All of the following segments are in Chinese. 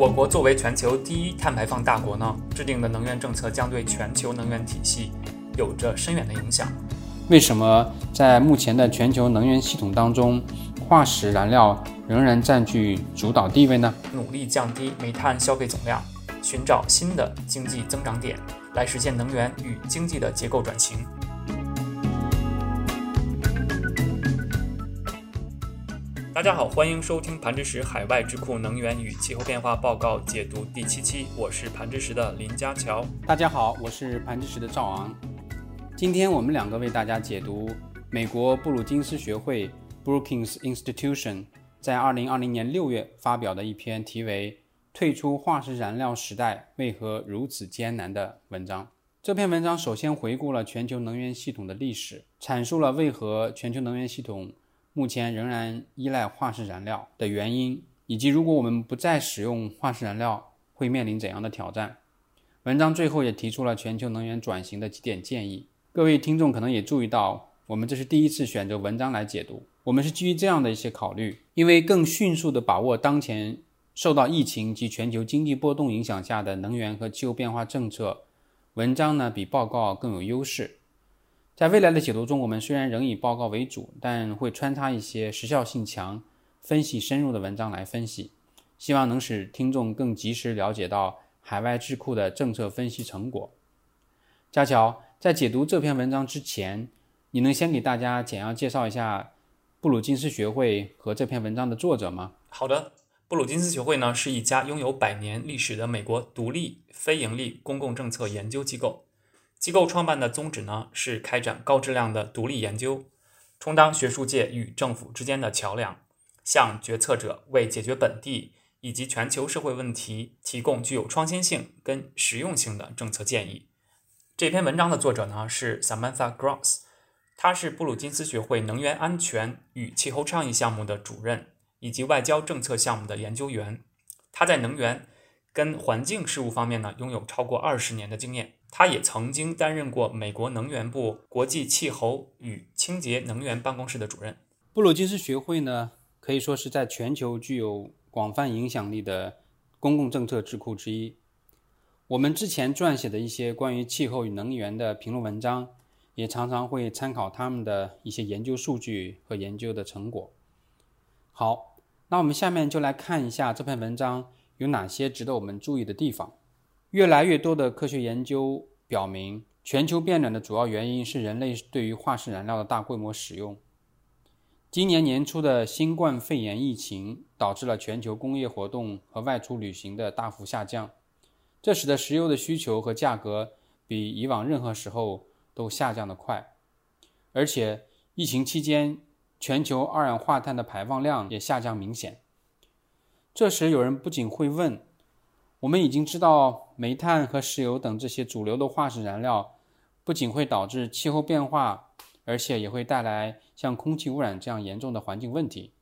我国作为全球第一碳排放大国呢，制定的能源政策将对全球能源体系有着深远的影响。为什么在目前的全球能源系统当中，化石燃料仍然占据主导地位呢？努力降低煤炭消费总量，寻找新的经济增长点，来实现能源与经济的结构转型。大家好，欢迎收听盘知识海外智库能源与气候变化报告解读第七期，我是盘知识的林家乔。大家好，我是盘知识的赵昂。今天我们两个为大家解读美国布鲁金斯学会 （Brookings Institution） 在二零二零年六月发表的一篇题为《退出化石燃料时代为何如此艰难》的文章。这篇文章首先回顾了全球能源系统的历史，阐述了为何全球能源系统目前仍然依赖化石燃料的原因，以及如果我们不再使用化石燃料会面临怎样的挑战。文章最后也提出了全球能源转型的几点建议。各位听众可能也注意到，我们这是第一次选择文章来解读。我们是基于这样的一些考虑，因为更迅速地把握当前受到疫情及全球经济波动影响下的能源和气候变化政策，文章呢比报告更有优势。在未来的解读中，我们虽然仍以报告为主，但会穿插一些时效性强、分析深入的文章来分析，希望能使听众更及时了解到海外智库的政策分析成果。佳乔。在解读这篇文章之前，你能先给大家简要介绍一下布鲁金斯学会和这篇文章的作者吗？好的，布鲁金斯学会呢是一家拥有百年历史的美国独立非盈利公共政策研究机构。机构创办的宗旨呢是开展高质量的独立研究，充当学术界与政府之间的桥梁，向决策者为解决本地以及全球社会问题提供具有创新性跟实用性的政策建议。这篇文章的作者呢是 Samantha Gross，他是布鲁金斯学会能源安全与气候倡议项目的主任以及外交政策项目的研究员。他在能源跟环境事务方面呢拥有超过二十年的经验。他也曾经担任过美国能源部国际气候与清洁能源办公室的主任。布鲁金斯学会呢可以说是在全球具有广泛影响力的公共政策智库之一。我们之前撰写的一些关于气候与能源的评论文章，也常常会参考他们的一些研究数据和研究的成果。好，那我们下面就来看一下这篇文章有哪些值得我们注意的地方。越来越多的科学研究表明，全球变暖的主要原因是人类对于化石燃料的大规模使用。今年年初的新冠肺炎疫情导致了全球工业活动和外出旅行的大幅下降。这使得石油的需求和价格比以往任何时候都下降得快，而且疫情期间全球二氧化碳的排放量也下降明显。这时，有人不仅会问：我们已经知道煤炭和石油等这些主流的化石燃料不仅会导致气候变化，而且也会带来像空气污染这样严重的环境问题，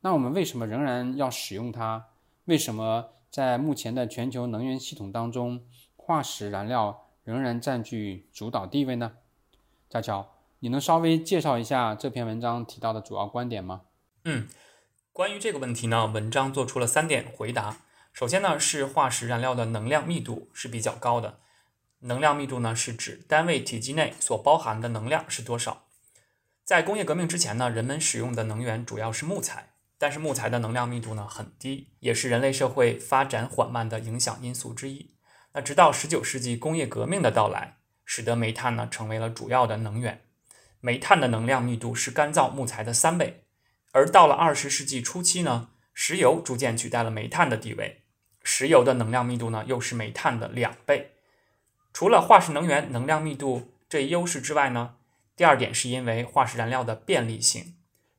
那我们为什么仍然要使用它？为什么？在目前的全球能源系统当中，化石燃料仍然占据主导地位呢？佳乔，你能稍微介绍一下这篇文章提到的主要观点吗？嗯，关于这个问题呢，文章做出了三点回答。首先呢，是化石燃料的能量密度是比较高的。能量密度呢，是指单位体积内所包含的能量是多少。在工业革命之前呢，人们使用的能源主要是木材。但是木材的能量密度呢很低，也是人类社会发展缓慢的影响因素之一。那直到十九世纪工业革命的到来，使得煤炭呢成为了主要的能源。煤炭的能量密度是干燥木材的三倍，而到了二十世纪初期呢，石油逐渐取代了煤炭的地位，石油的能量密度呢又是煤炭的两倍。除了化石能源能量密度这一优势之外呢，第二点是因为化石燃料的便利性。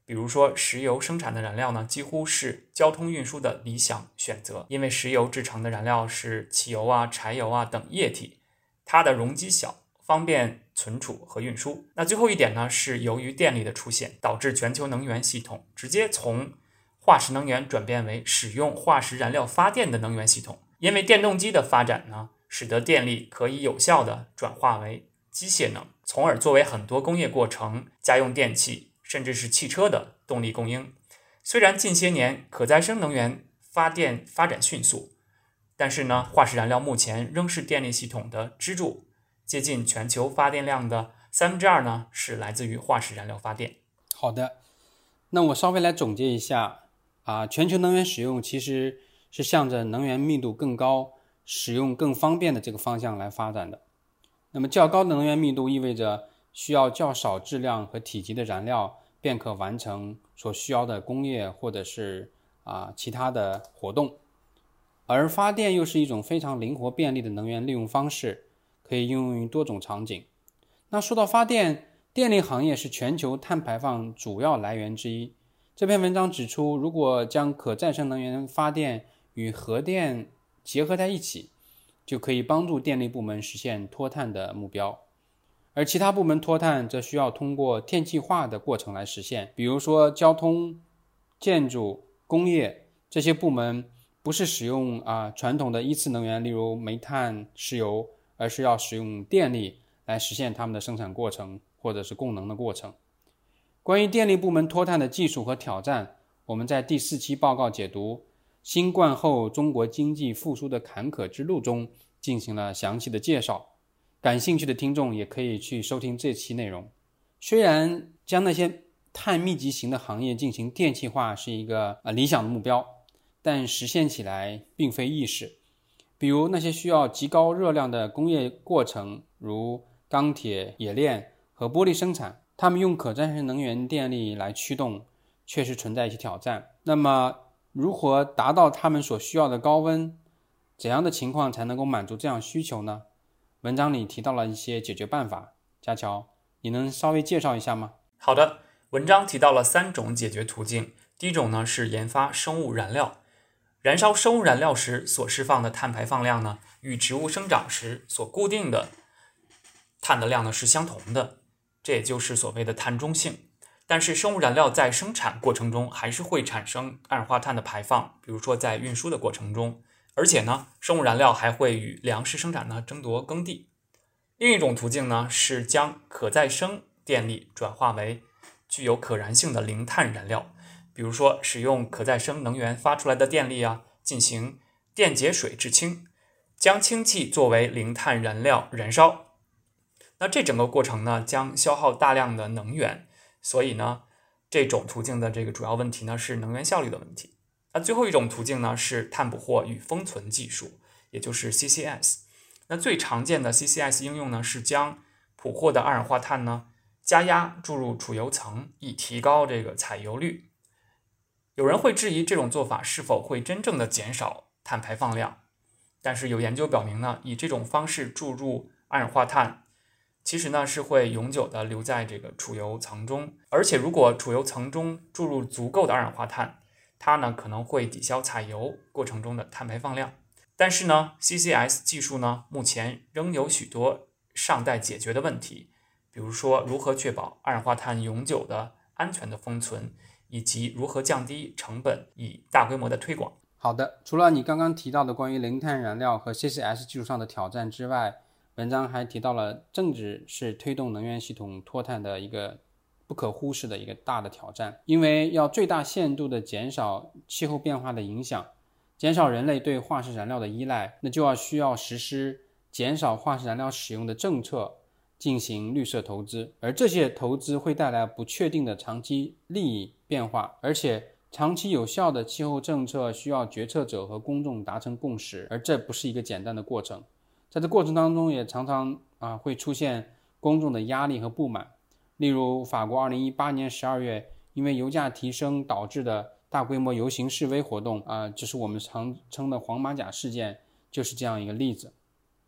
比如说，石油生产的燃料呢，几乎是交通运输的理想选择，因为石油制成的燃料是汽油啊、柴油啊等液体，它的容积小，方便存储和运输。那最后一点呢，是由于电力的出现，导致全球能源系统直接从化石能源转变为使用化石燃料发电的能源系统。因为电动机的发展呢，使得电力可以有效的转化为机械能，从而作为很多工业过程、家用电器。甚至是汽车的动力供应。虽然近些年可再生能源发电发展迅速，但是呢，化石燃料目前仍是电力系统的支柱，接近全球发电量的三分之二呢是来自于化石燃料发电。好的，那我稍微来总结一下啊，全球能源使用其实是向着能源密度更高、使用更方便的这个方向来发展的。那么较高的能源密度意味着需要较少质量和体积的燃料便可完成所需要的工业或者是啊其他的活动。而发电又是一种非常灵活便利的能源利用方式，可以应用于多种场景。那说到发电，电力行业是全球碳排放主要来源之一。这篇文章指出，如果将可再生能源发电与核电结合在一起，就可以帮助电力部门实现脱碳的目标。而其他部门脱碳则需要通过电气化的过程来实现，比如说交通、建筑、工业这些部门。不是使用啊传统的一次能源，例如煤炭、石油，而是要使用电力来实现他们的生产过程或者是供能的过程。关于电力部门脱碳的技术和挑战，我们在第四期报告解读《新冠后中国经济复苏的坎坷之路》中进行了详细的介绍。感兴趣的听众也可以去收听这期内容。虽然将那些碳密集型的行业进行电气化是一个呃理想的目标。但实现起来并非易事，比如那些需要极高热量的工业过程，如钢铁冶炼和玻璃生产，他们用可再生能源电力来驱动，确实存在一些挑战。那么，如何达到他们所需要的高温？怎样的情况才能够满足这样需求呢？文章里提到了一些解决办法，佳乔，你能稍微介绍一下吗？好的，文章提到了三种解决途径，第一种呢是研发生物燃料。燃烧生物燃料时所释放的碳排放量呢，与植物生长时所固定的碳的量呢是相同的，这也就是所谓的碳中性。但是生物燃料在生产过程中还是会产生二氧化碳的排放，比如说在运输的过程中，而且呢，生物燃料还会与粮食生产呢争夺耕地。另一种途径呢是将可再生电力转化为具有可燃性的零碳燃料。比如说，使用可再生能源发出来的电力啊，进行电解水制氢，将氢气作为零碳燃料燃烧。那这整个过程呢，将消耗大量的能源，所以呢，这种途径的这个主要问题呢是能源效率的问题。那最后一种途径呢是碳捕获与封存技术，也就是 CCS。那最常见的 CCS 应用呢是将捕获的二氧化碳呢加压注入储油层，以提高这个采油率。有人会质疑这种做法是否会真正的减少碳排放量，但是有研究表明呢，以这种方式注入二氧化碳，其实呢是会永久的留在这个储油层中，而且如果储油层中注入足够的二氧化碳，它呢可能会抵消采油过程中的碳排放量。但是呢，CCS 技术呢目前仍有许多尚待解决的问题，比如说如何确保二氧化碳永久的安全的封存。以及如何降低成本以大规模的推广。好的，除了你刚刚提到的关于零碳燃料和 CCS 技术上的挑战之外，文章还提到了政治是推动能源系统脱碳的一个不可忽视的一个大的挑战。因为要最大限度的减少气候变化的影响，减少人类对化石燃料的依赖，那就要需要实施减少化石燃料使用的政策。进行绿色投资，而这些投资会带来不确定的长期利益变化，而且长期有效的气候政策需要决策者和公众达成共识，而这不是一个简单的过程。在这过程当中，也常常啊会出现公众的压力和不满。例如，法国2018年12月因为油价提升导致的大规模游行示威活动啊，就是我们常称的黄马甲事件，就是这样一个例子。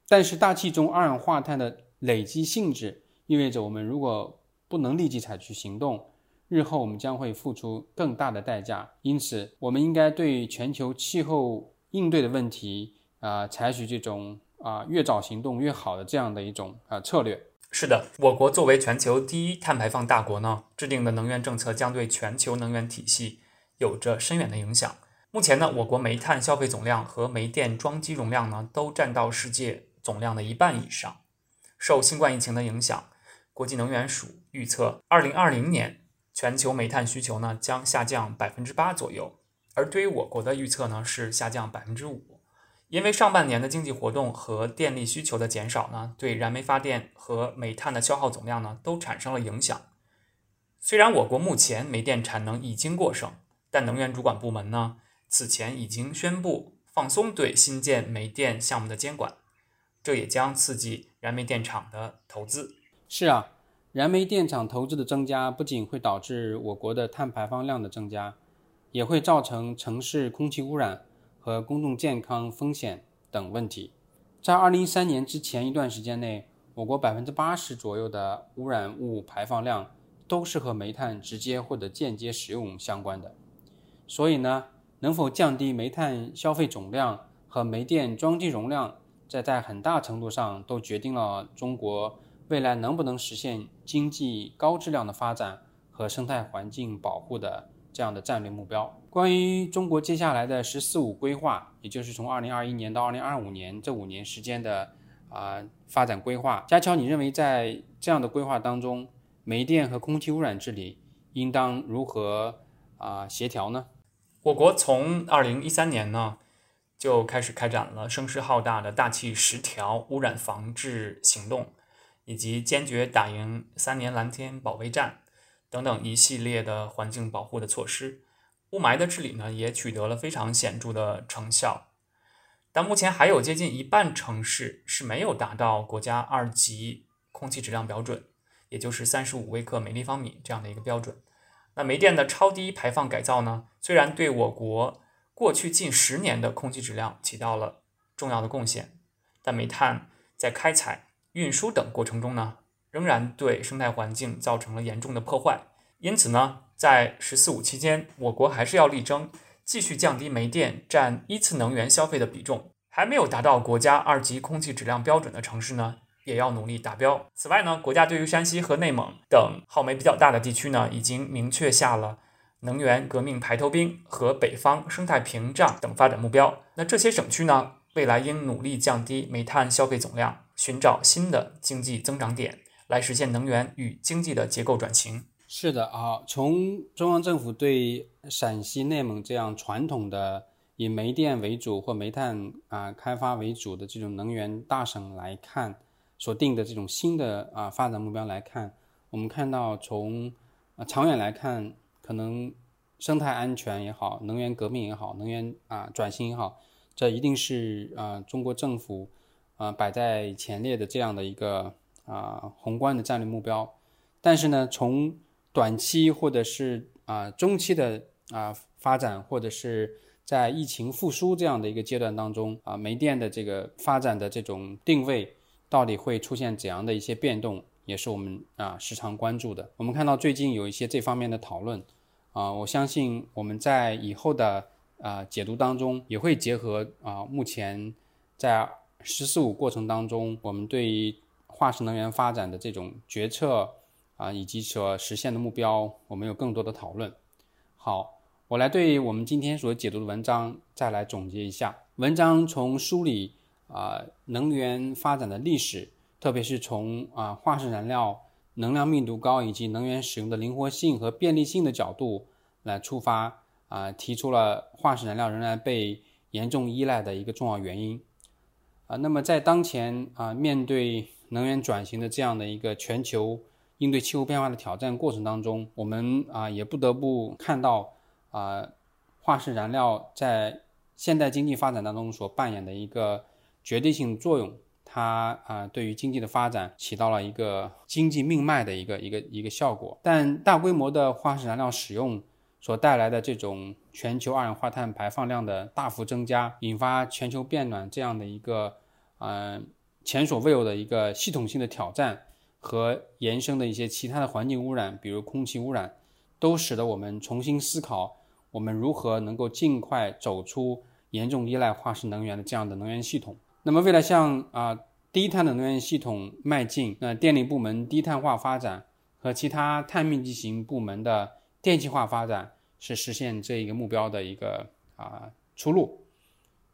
但是，大气中二氧化碳的累积性质意味着，我们如果不能立即采取行动，日后我们将会付出更大的代价。因此，我们应该对全球气候应对的问题啊，采取这种啊越早行动越好的这样的一种啊策略。是的，我国作为全球第一碳排放大国呢，制定的能源政策将对全球能源体系有着深远的影响。目前呢，我国煤炭消费总量和煤电装机容量呢，都占到世界总量的一半以上。受新冠疫情的影响，国际能源署预测，二零二零年全球煤炭需求呢将下降百分之八左右，而对于我国的预测呢是下降百分之五。因为上半年的经济活动和电力需求的减少呢，对燃煤发电和煤炭的消耗总量呢都产生了影响。虽然我国目前煤电产能已经过剩，但能源主管部门呢此前已经宣布放松对新建煤电项目的监管，这也将刺激燃煤电厂的投资。是啊，燃煤电厂投资的增加不仅会导致我国的碳排放量的增加，也会造成城市空气污染。和公众健康风险等问题，在二零一三年之前一段时间内，我国百分之八十左右的污染物排放量都是和煤炭直接或者间接使用相关的。所以呢，能否降低煤炭消费总量和煤电装机容量，这在很大程度上都决定了中国未来能不能实现经济高质量的发展和生态环境保护的。这样的战略目标。关于中国接下来的“十四五”规划，也就是从二零二一年到二零二五年这五年时间的啊发展规划，佳乔，你认为在这样的规划当中，煤电和空气污染治理应当如何啊协调呢？我国从二零一三年呢就开始开展了声势浩大的大气十条污染防治行动，以及坚决打赢三年蓝天保卫战。等等一系列的环境保护的措施，雾霾的治理呢也取得了非常显著的成效，但目前还有接近一半城市是没有达到国家二级空气质量标准，也就是三十五微克每立方米这样的一个标准。那煤电的超低排放改造呢，虽然对我国过去近十年的空气质量起到了重要的贡献，但煤炭在开采、运输等过程中呢。仍然对生态环境造成了严重的破坏，因此呢，在“十四五”期间，我国还是要力争继续降低煤电占一次能源消费的比重。还没有达到国家二级空气质量标准的城市呢，也要努力达标。此外呢，国家对于山西和内蒙等耗煤比较大的地区呢，已经明确下了能源革命排头兵和北方生态屏障等发展目标。那这些省区呢，未来应努力降低煤炭消费总量，寻找新的经济增长点。来实现能源与经济的结构转型。是的啊，从中央政府对陕西、内蒙这样传统的以煤电为主或煤炭啊开发为主的这种能源大省来看，所定的这种新的啊发展目标来看，我们看到从啊长远来看，可能生态安全也好，能源革命也好，能源啊转型也好，这一定是啊中国政府啊摆在前列的这样的一个。啊，宏观的战略目标，但是呢，从短期或者是啊中期的啊发展，或者是在疫情复苏这样的一个阶段当中啊，煤电的这个发展的这种定位到底会出现怎样的一些变动，也是我们啊时常关注的。我们看到最近有一些这方面的讨论啊，我相信我们在以后的啊解读当中也会结合啊目前在“十四五”过程当中我们对于化石能源发展的这种决策啊，以及所实现的目标，我们有更多的讨论。好，我来对我们今天所解读的文章再来总结一下。文章从梳理啊能源发展的历史，特别是从啊化石燃料能量密度高以及能源使用的灵活性和便利性的角度来出发啊，提出了化石燃料仍然被严重依赖的一个重要原因啊。那么在当前啊面对能源转型的这样的一个全球应对气候变化的挑战过程当中，我们啊也不得不看到啊化石燃料在现代经济发展当中所扮演的一个决定性作用，它啊对于经济的发展起到了一个经济命脉的一个一个一个效果。但大规模的化石燃料使用所带来的这种全球二氧化碳排放量的大幅增加，引发全球变暖这样的一个嗯。前所未有的一个系统性的挑战和延伸的一些其他的环境污染，比如空气污染，都使得我们重新思考我们如何能够尽快走出严重依赖化石能源的这样的能源系统。那么，为了向啊低碳的能源系统迈进，那电力部门低碳化发展和其他碳密集型部门的电气化发展是实现这一个目标的一个啊出路。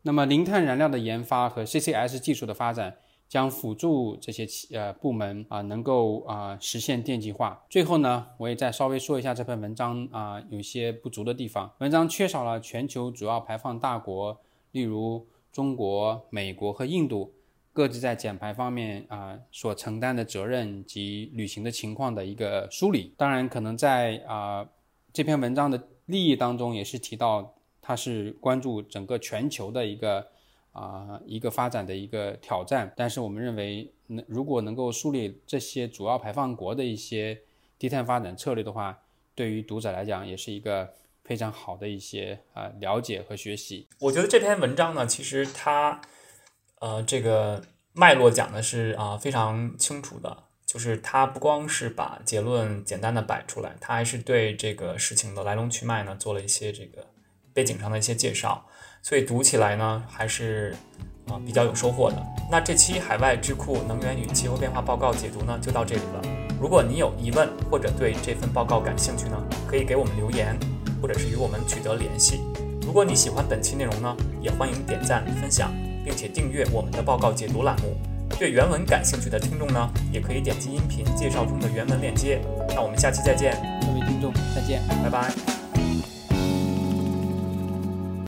那么，零碳燃料的研发和 CCS 技术的发展。将辅助这些企呃部门啊，能够啊实现电气化。最后呢，我也再稍微说一下这篇文章啊有些不足的地方。文章缺少了全球主要排放大国，例如中国、美国和印度各自在减排方面啊所承担的责任及履行的情况的一个梳理。当然，可能在啊这篇文章的利益当中也是提到，它是关注整个全球的一个啊一个发展的一个挑战。但是我们认为，能如果能够梳理这些主要排放国的一些低碳发展策略的话，对于读者来讲也是一个。非常好的一些啊了解和学习。我觉得这篇文章呢，其实它呃这个脉络讲的是啊非常清楚的，就是它不光是把结论简单的摆出来，它还是对这个事情的来龙去脉呢做了一些这个背景上的一些介绍，所以读起来呢还是啊比较有收获的。那这期海外智库能源与气候变化报告解读呢就到这里了。如果你有疑问或者对这份报告感兴趣呢，可以给我们留言。或者是与我们取得联系。如果你喜欢本期内容呢，也欢迎点赞、分享，并且订阅我们的报告解读栏目。对原文感兴趣的听众呢，也可以点击音频介绍中的原文链接。那我们下期再见，各位听众再见，拜拜。